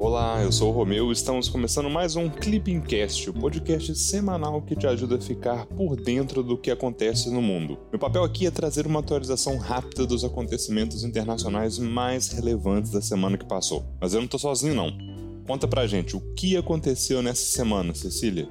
Olá, eu sou o Romeu e estamos começando mais um Clippingcast, o podcast semanal que te ajuda a ficar por dentro do que acontece no mundo. Meu papel aqui é trazer uma atualização rápida dos acontecimentos internacionais mais relevantes da semana que passou. Mas eu não tô sozinho não. Conta pra gente o que aconteceu nessa semana, Cecília.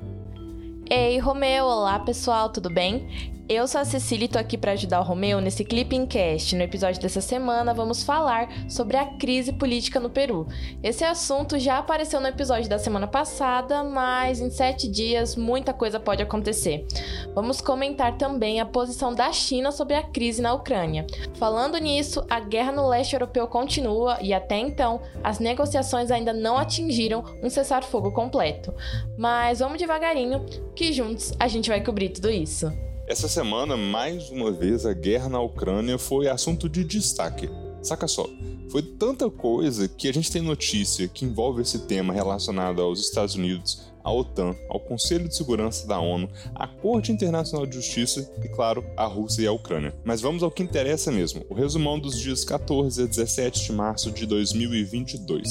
Ei, Romeu! Olá, pessoal, tudo bem? Eu sou a Cecília e tô aqui para ajudar o Romeu nesse Clipping Cast. No episódio dessa semana, vamos falar sobre a crise política no Peru. Esse assunto já apareceu no episódio da semana passada, mas em sete dias muita coisa pode acontecer. Vamos comentar também a posição da China sobre a crise na Ucrânia. Falando nisso, a guerra no leste europeu continua e até então as negociações ainda não atingiram um cessar-fogo completo. Mas vamos devagarinho, que juntos a gente vai cobrir tudo isso. Essa semana, mais uma vez, a guerra na Ucrânia foi assunto de destaque. Saca só, foi tanta coisa que a gente tem notícia que envolve esse tema relacionado aos Estados Unidos, à OTAN, ao Conselho de Segurança da ONU, à Corte Internacional de Justiça e, claro, à Rússia e à Ucrânia. Mas vamos ao que interessa mesmo: o resumão dos dias 14 a 17 de março de 2022.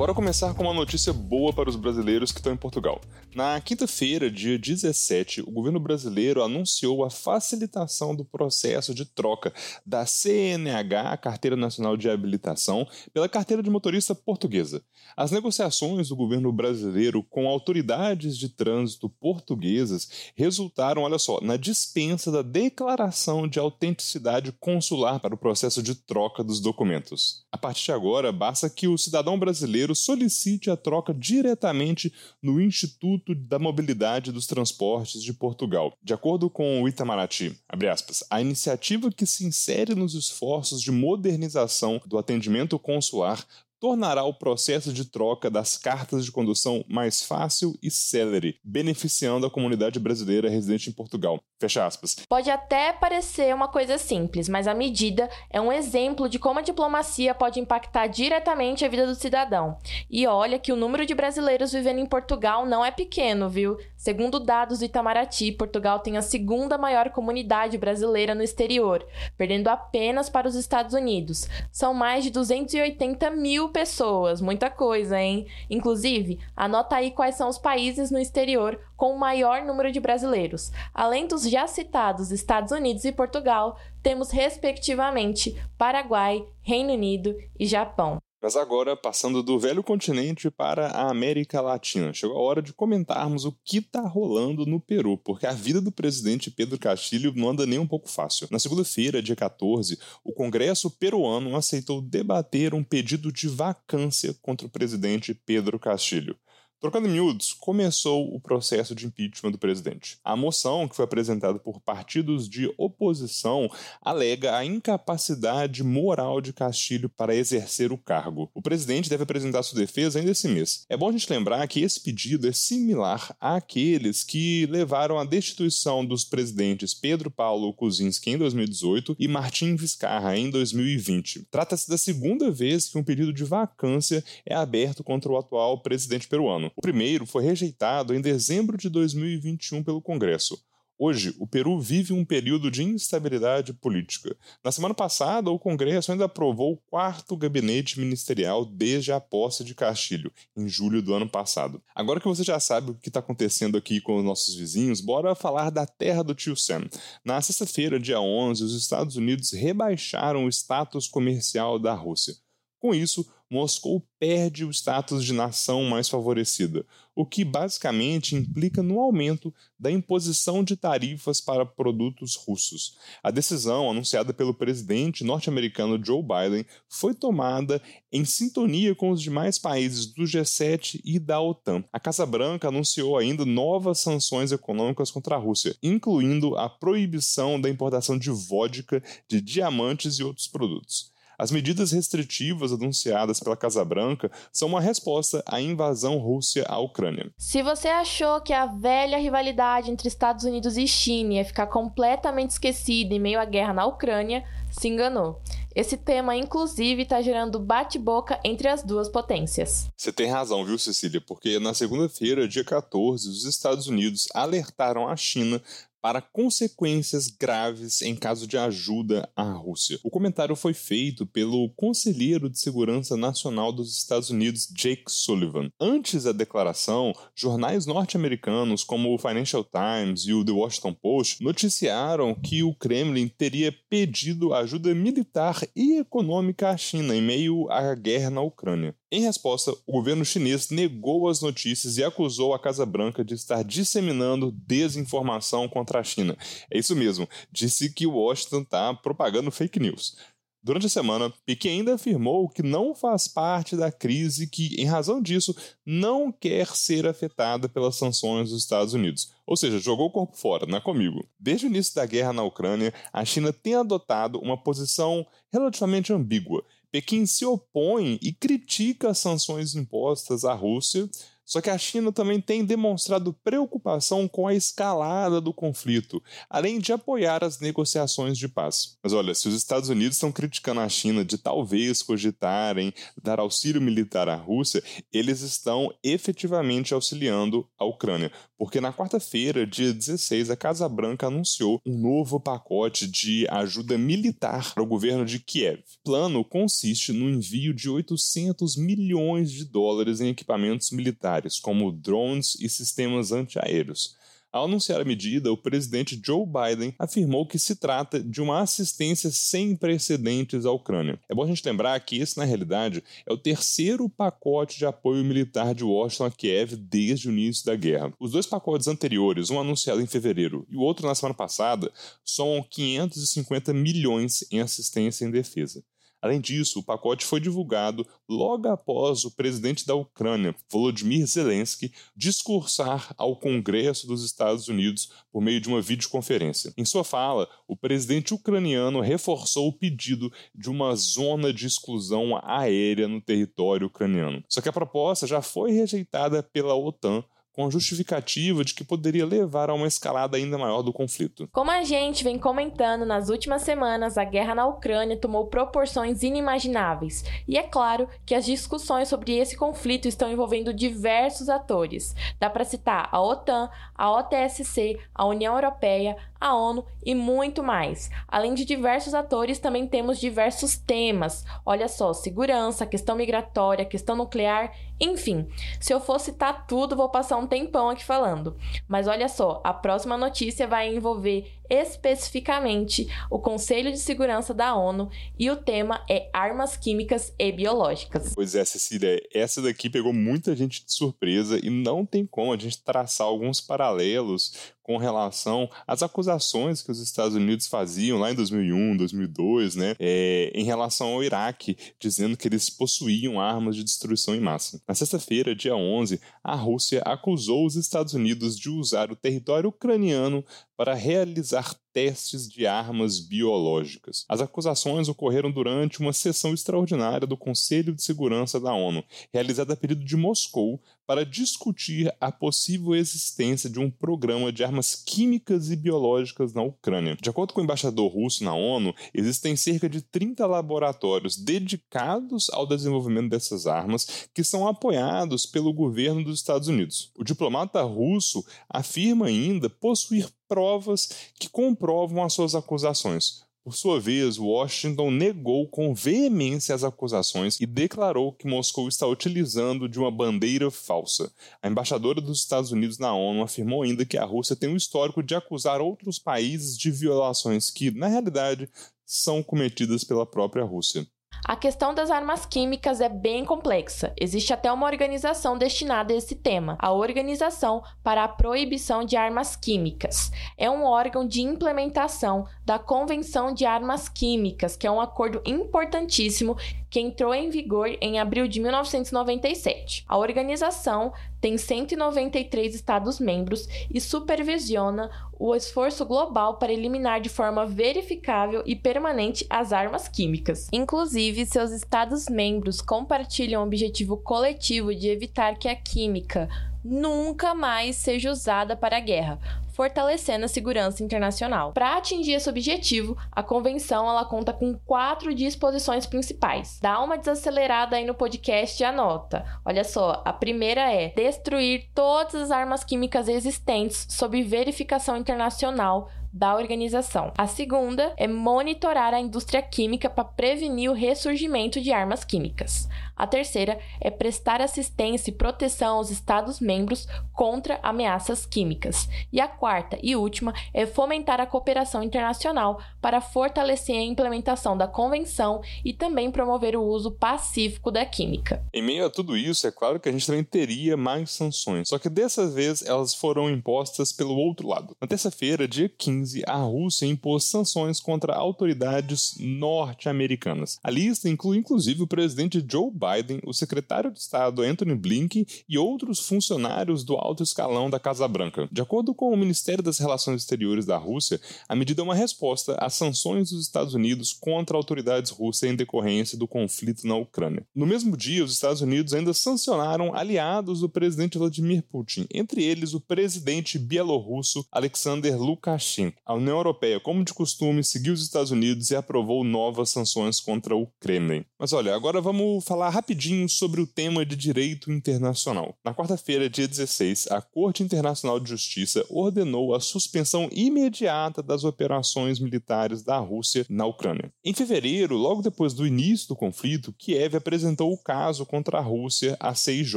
Bora começar com uma notícia boa para os brasileiros que estão em Portugal. Na quinta-feira, dia 17, o governo brasileiro anunciou a facilitação do processo de troca da CNH, Carteira Nacional de Habilitação, pela carteira de motorista portuguesa. As negociações do governo brasileiro com autoridades de trânsito portuguesas resultaram, olha só, na dispensa da declaração de autenticidade consular para o processo de troca dos documentos. A partir de agora, basta que o cidadão brasileiro brasileiro solicite a troca diretamente no Instituto da Mobilidade dos Transportes de Portugal. De acordo com o Itamaraty, aspas, a iniciativa que se insere nos esforços de modernização do atendimento consular tornará o processo de troca das cartas de condução mais fácil e célere, beneficiando a comunidade brasileira residente em Portugal. Fecha aspas. Pode até parecer uma coisa simples, mas a medida é um exemplo de como a diplomacia pode impactar diretamente a vida do cidadão. E olha que o número de brasileiros vivendo em Portugal não é pequeno, viu? Segundo dados do Itamaraty, Portugal tem a segunda maior comunidade brasileira no exterior, perdendo apenas para os Estados Unidos. São mais de 280 mil pessoas, muita coisa, hein? Inclusive, anota aí quais são os países no exterior com o maior número de brasileiros. Além dos já citados Estados Unidos e Portugal, temos respectivamente Paraguai, Reino Unido e Japão. Mas agora, passando do velho continente para a América Latina, chegou a hora de comentarmos o que está rolando no Peru, porque a vida do presidente Pedro Castilho não anda nem um pouco fácil. Na segunda-feira, dia 14, o Congresso peruano aceitou debater um pedido de vacância contra o presidente Pedro Castilho. Trocando miúdos, começou o processo de impeachment do presidente. A moção, que foi apresentada por partidos de oposição, alega a incapacidade moral de Castilho para exercer o cargo. O presidente deve apresentar sua defesa ainda esse mês. É bom a gente lembrar que esse pedido é similar àqueles que levaram à destituição dos presidentes Pedro Paulo Kuczynski em 2018 e Martim Vizcarra em 2020. Trata-se da segunda vez que um pedido de vacância é aberto contra o atual presidente peruano. O primeiro foi rejeitado em dezembro de 2021 pelo Congresso. Hoje, o Peru vive um período de instabilidade política. Na semana passada, o Congresso ainda aprovou o quarto gabinete ministerial desde a posse de Castilho, em julho do ano passado. Agora que você já sabe o que está acontecendo aqui com os nossos vizinhos, bora falar da terra do tio Sam. Na sexta-feira, dia 11, os Estados Unidos rebaixaram o status comercial da Rússia. Com isso, Moscou perde o status de nação mais favorecida, o que basicamente implica no aumento da imposição de tarifas para produtos russos. A decisão, anunciada pelo presidente norte-americano Joe Biden, foi tomada em sintonia com os demais países do G7 e da OTAN. A Casa Branca anunciou ainda novas sanções econômicas contra a Rússia, incluindo a proibição da importação de vodka, de diamantes e outros produtos. As medidas restritivas anunciadas pela Casa Branca são uma resposta à invasão russa à Ucrânia. Se você achou que a velha rivalidade entre Estados Unidos e China ia ficar completamente esquecida em meio à guerra na Ucrânia, se enganou. Esse tema, inclusive, está gerando bate-boca entre as duas potências. Você tem razão, viu, Cecília? Porque na segunda-feira, dia 14, os Estados Unidos alertaram a China para consequências graves em caso de ajuda à Rússia. O comentário foi feito pelo conselheiro de segurança nacional dos Estados Unidos, Jake Sullivan. Antes da declaração, jornais norte-americanos como o Financial Times e o The Washington Post noticiaram que o Kremlin teria pedido ajuda militar e econômica à China em meio à guerra na Ucrânia. Em resposta, o governo chinês negou as notícias e acusou a Casa Branca de estar disseminando desinformação contra a China. É isso mesmo, disse que Washington está propagando fake news. Durante a semana, Pequim ainda afirmou que não faz parte da crise e que, em razão disso, não quer ser afetada pelas sanções dos Estados Unidos. Ou seja, jogou o corpo fora, não é comigo. Desde o início da guerra na Ucrânia, a China tem adotado uma posição relativamente ambígua. Pequim se opõe e critica as sanções impostas à Rússia, só que a China também tem demonstrado preocupação com a escalada do conflito, além de apoiar as negociações de paz. Mas olha, se os Estados Unidos estão criticando a China de talvez cogitarem dar auxílio militar à Rússia, eles estão efetivamente auxiliando a Ucrânia, porque na quarta-feira, dia 16, a Casa Branca anunciou um novo pacote de ajuda militar para o governo de Kiev. O plano consiste no envio de 800 milhões de dólares em equipamentos militares como drones e sistemas antiaéreos. Ao anunciar a medida, o presidente Joe Biden afirmou que se trata de uma assistência sem precedentes à Ucrânia. É bom a gente lembrar que esse, na realidade, é o terceiro pacote de apoio militar de Washington a Kiev desde o início da guerra. Os dois pacotes anteriores, um anunciado em fevereiro e o outro na semana passada, somam 550 milhões em assistência em defesa. Além disso, o pacote foi divulgado logo após o presidente da Ucrânia, Volodymyr Zelensky, discursar ao Congresso dos Estados Unidos por meio de uma videoconferência. Em sua fala, o presidente ucraniano reforçou o pedido de uma zona de exclusão aérea no território ucraniano. Só que a proposta já foi rejeitada pela OTAN com a justificativa de que poderia levar a uma escalada ainda maior do conflito. Como a gente vem comentando nas últimas semanas, a guerra na Ucrânia tomou proporções inimagináveis. E é claro que as discussões sobre esse conflito estão envolvendo diversos atores. Dá para citar a OTAN, a OTSC, a União Europeia, a ONU e muito mais. Além de diversos atores, também temos diversos temas. Olha só, segurança, questão migratória, questão nuclear, enfim. Se eu for citar tudo, vou passar um tempão aqui falando. Mas olha só, a próxima notícia vai envolver especificamente o Conselho de Segurança da ONU e o tema é armas químicas e biológicas. Pois é, Cecília, essa daqui pegou muita gente de surpresa e não tem como a gente traçar alguns paralelos com relação às acusações que os Estados Unidos faziam lá em 2001, 2002, né, é, em relação ao Iraque, dizendo que eles possuíam armas de destruição em massa. Na sexta-feira, dia 11, a Rússia acusou os Estados Unidos de usar o território ucraniano para realizar testes de armas biológicas. As acusações ocorreram durante uma sessão extraordinária do Conselho de Segurança da ONU, realizada a pedido de Moscou para discutir a possível existência de um programa de armas químicas e biológicas na Ucrânia. De acordo com o embaixador russo na ONU, existem cerca de 30 laboratórios dedicados ao desenvolvimento dessas armas que são apoiados pelo governo dos Estados Unidos. O diplomata russo afirma ainda possuir provas que comprovam as suas acusações. Por sua vez, Washington negou com veemência as acusações e declarou que Moscou está utilizando de uma bandeira falsa. A embaixadora dos Estados Unidos na ONU afirmou ainda que a Rússia tem um histórico de acusar outros países de violações que, na realidade, são cometidas pela própria Rússia. A questão das armas químicas é bem complexa. Existe até uma organização destinada a esse tema, a Organização para a Proibição de Armas Químicas. É um órgão de implementação da Convenção de Armas Químicas, que é um acordo importantíssimo que entrou em vigor em abril de 1997. A organização tem 193 Estados-membros e supervisiona o esforço global para eliminar de forma verificável e permanente as armas químicas. Inclusive, seus Estados-membros compartilham o objetivo coletivo de evitar que a química nunca mais seja usada para a guerra, fortalecendo a segurança internacional. Para atingir esse objetivo, a convenção ela conta com quatro disposições principais. Dá uma desacelerada aí no podcast e anota. Olha só, a primeira é destruir todas as armas químicas existentes sob verificação internacional da organização. A segunda é monitorar a indústria química para prevenir o ressurgimento de armas químicas. A terceira é prestar assistência e proteção aos Estados-membros contra ameaças químicas. E a quarta e última é fomentar a cooperação internacional para fortalecer a implementação da Convenção e também promover o uso pacífico da química. Em meio a tudo isso, é claro que a gente também teria mais sanções, só que dessa vez elas foram impostas pelo outro lado. Na terça-feira, dia 15, 2015, a Rússia impôs sanções contra autoridades norte-americanas. A lista inclui inclusive o presidente Joe Biden, o secretário de Estado Anthony Blinken e outros funcionários do alto escalão da Casa Branca. De acordo com o Ministério das Relações Exteriores da Rússia, a medida é uma resposta às sanções dos Estados Unidos contra autoridades russas em decorrência do conflito na Ucrânia. No mesmo dia, os Estados Unidos ainda sancionaram aliados do presidente Vladimir Putin, entre eles o presidente bielorrusso Alexander Lukashenko. A União Europeia, como de costume, seguiu os Estados Unidos e aprovou novas sanções contra o Kremlin. Mas olha, agora vamos falar rapidinho sobre o tema de direito internacional. Na quarta-feira, dia 16, a Corte Internacional de Justiça ordenou a suspensão imediata das operações militares da Rússia na Ucrânia. Em fevereiro, logo depois do início do conflito, Kiev apresentou o caso contra a Rússia à CIJ,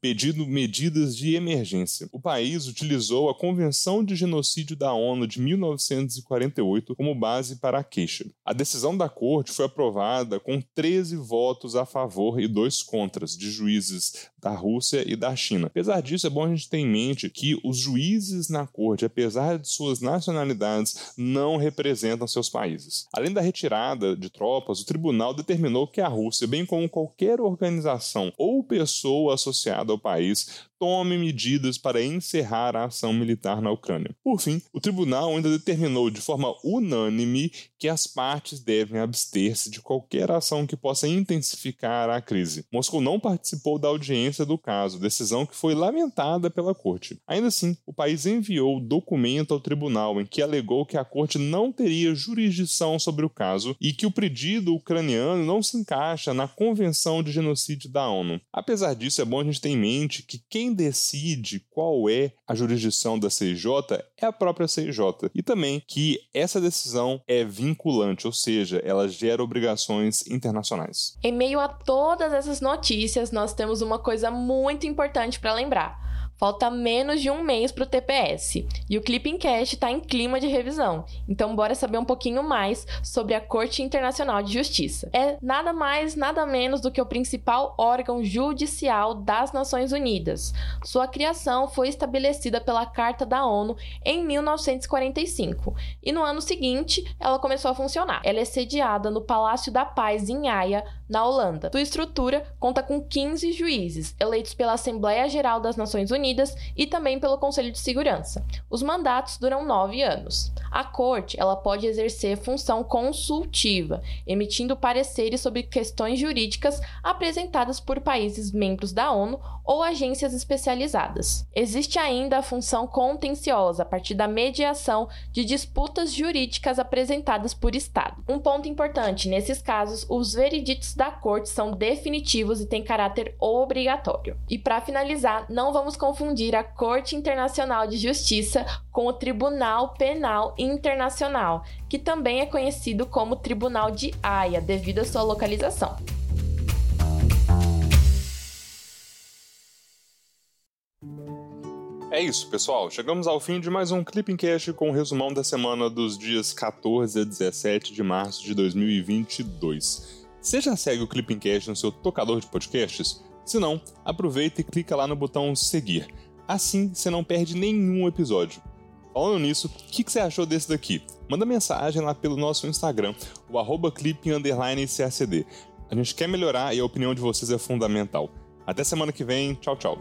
pedindo medidas de emergência. O país utilizou a Convenção de Genocídio da ONU de 19 1948 como base para a queixa. A decisão da corte foi aprovada com 13 votos a favor e dois contras de juízes da Rússia e da China. Apesar disso, é bom a gente ter em mente que os juízes na corte, apesar de suas nacionalidades, não representam seus países. Além da retirada de tropas, o tribunal determinou que a Rússia, bem como qualquer organização ou pessoa associada ao país, tome medidas para encerrar a ação militar na Ucrânia. Por fim, o tribunal ainda determinou de forma unânime que as partes devem abster-se de qualquer ação que possa intensificar a crise. Moscou não participou da audiência do caso, decisão que foi lamentada pela corte. Ainda assim, o país enviou documento ao tribunal em que alegou que a corte não teria jurisdição sobre o caso e que o pedido ucraniano não se encaixa na Convenção de Genocídio da ONU. Apesar disso, é bom a gente ter em mente que quem quem decide qual é a jurisdição da CIJ é a própria CIJ. E também que essa decisão é vinculante, ou seja, ela gera obrigações internacionais. Em meio a todas essas notícias, nós temos uma coisa muito importante para lembrar. Falta menos de um mês para o TPS e o Clipping Cast está em clima de revisão. Então, bora saber um pouquinho mais sobre a Corte Internacional de Justiça. É nada mais, nada menos do que o principal órgão judicial das Nações Unidas. Sua criação foi estabelecida pela Carta da ONU em 1945 e no ano seguinte ela começou a funcionar. Ela é sediada no Palácio da Paz em Haia, na Holanda. Sua estrutura conta com 15 juízes eleitos pela Assembleia Geral das Nações Unidas e também pelo Conselho de Segurança. Os mandatos duram nove anos. A Corte ela pode exercer função consultiva, emitindo pareceres sobre questões jurídicas apresentadas por países membros da ONU ou agências especializadas. Existe ainda a função contenciosa, a partir da mediação de disputas jurídicas apresentadas por Estado. Um ponto importante: nesses casos, os vereditos da Corte são definitivos e têm caráter obrigatório. E para finalizar, não vamos confundir a Corte Internacional de Justiça com o Tribunal Penal Internacional, que também é conhecido como Tribunal de Haia, devido à sua localização. É isso, pessoal. Chegamos ao fim de mais um Clipping Cast com o um resumão da semana dos dias 14 a 17 de março de 2022. Você já segue o Clipping Cast no seu tocador de podcasts? Se não, aproveita e clica lá no botão seguir. Assim você não perde nenhum episódio. Falando nisso, o que, que, você achou desse daqui? Manda mensagem lá pelo nosso Instagram, o arroba A gente quer melhorar e a opinião de vocês é fundamental. Até semana que vem, tchau, tchau.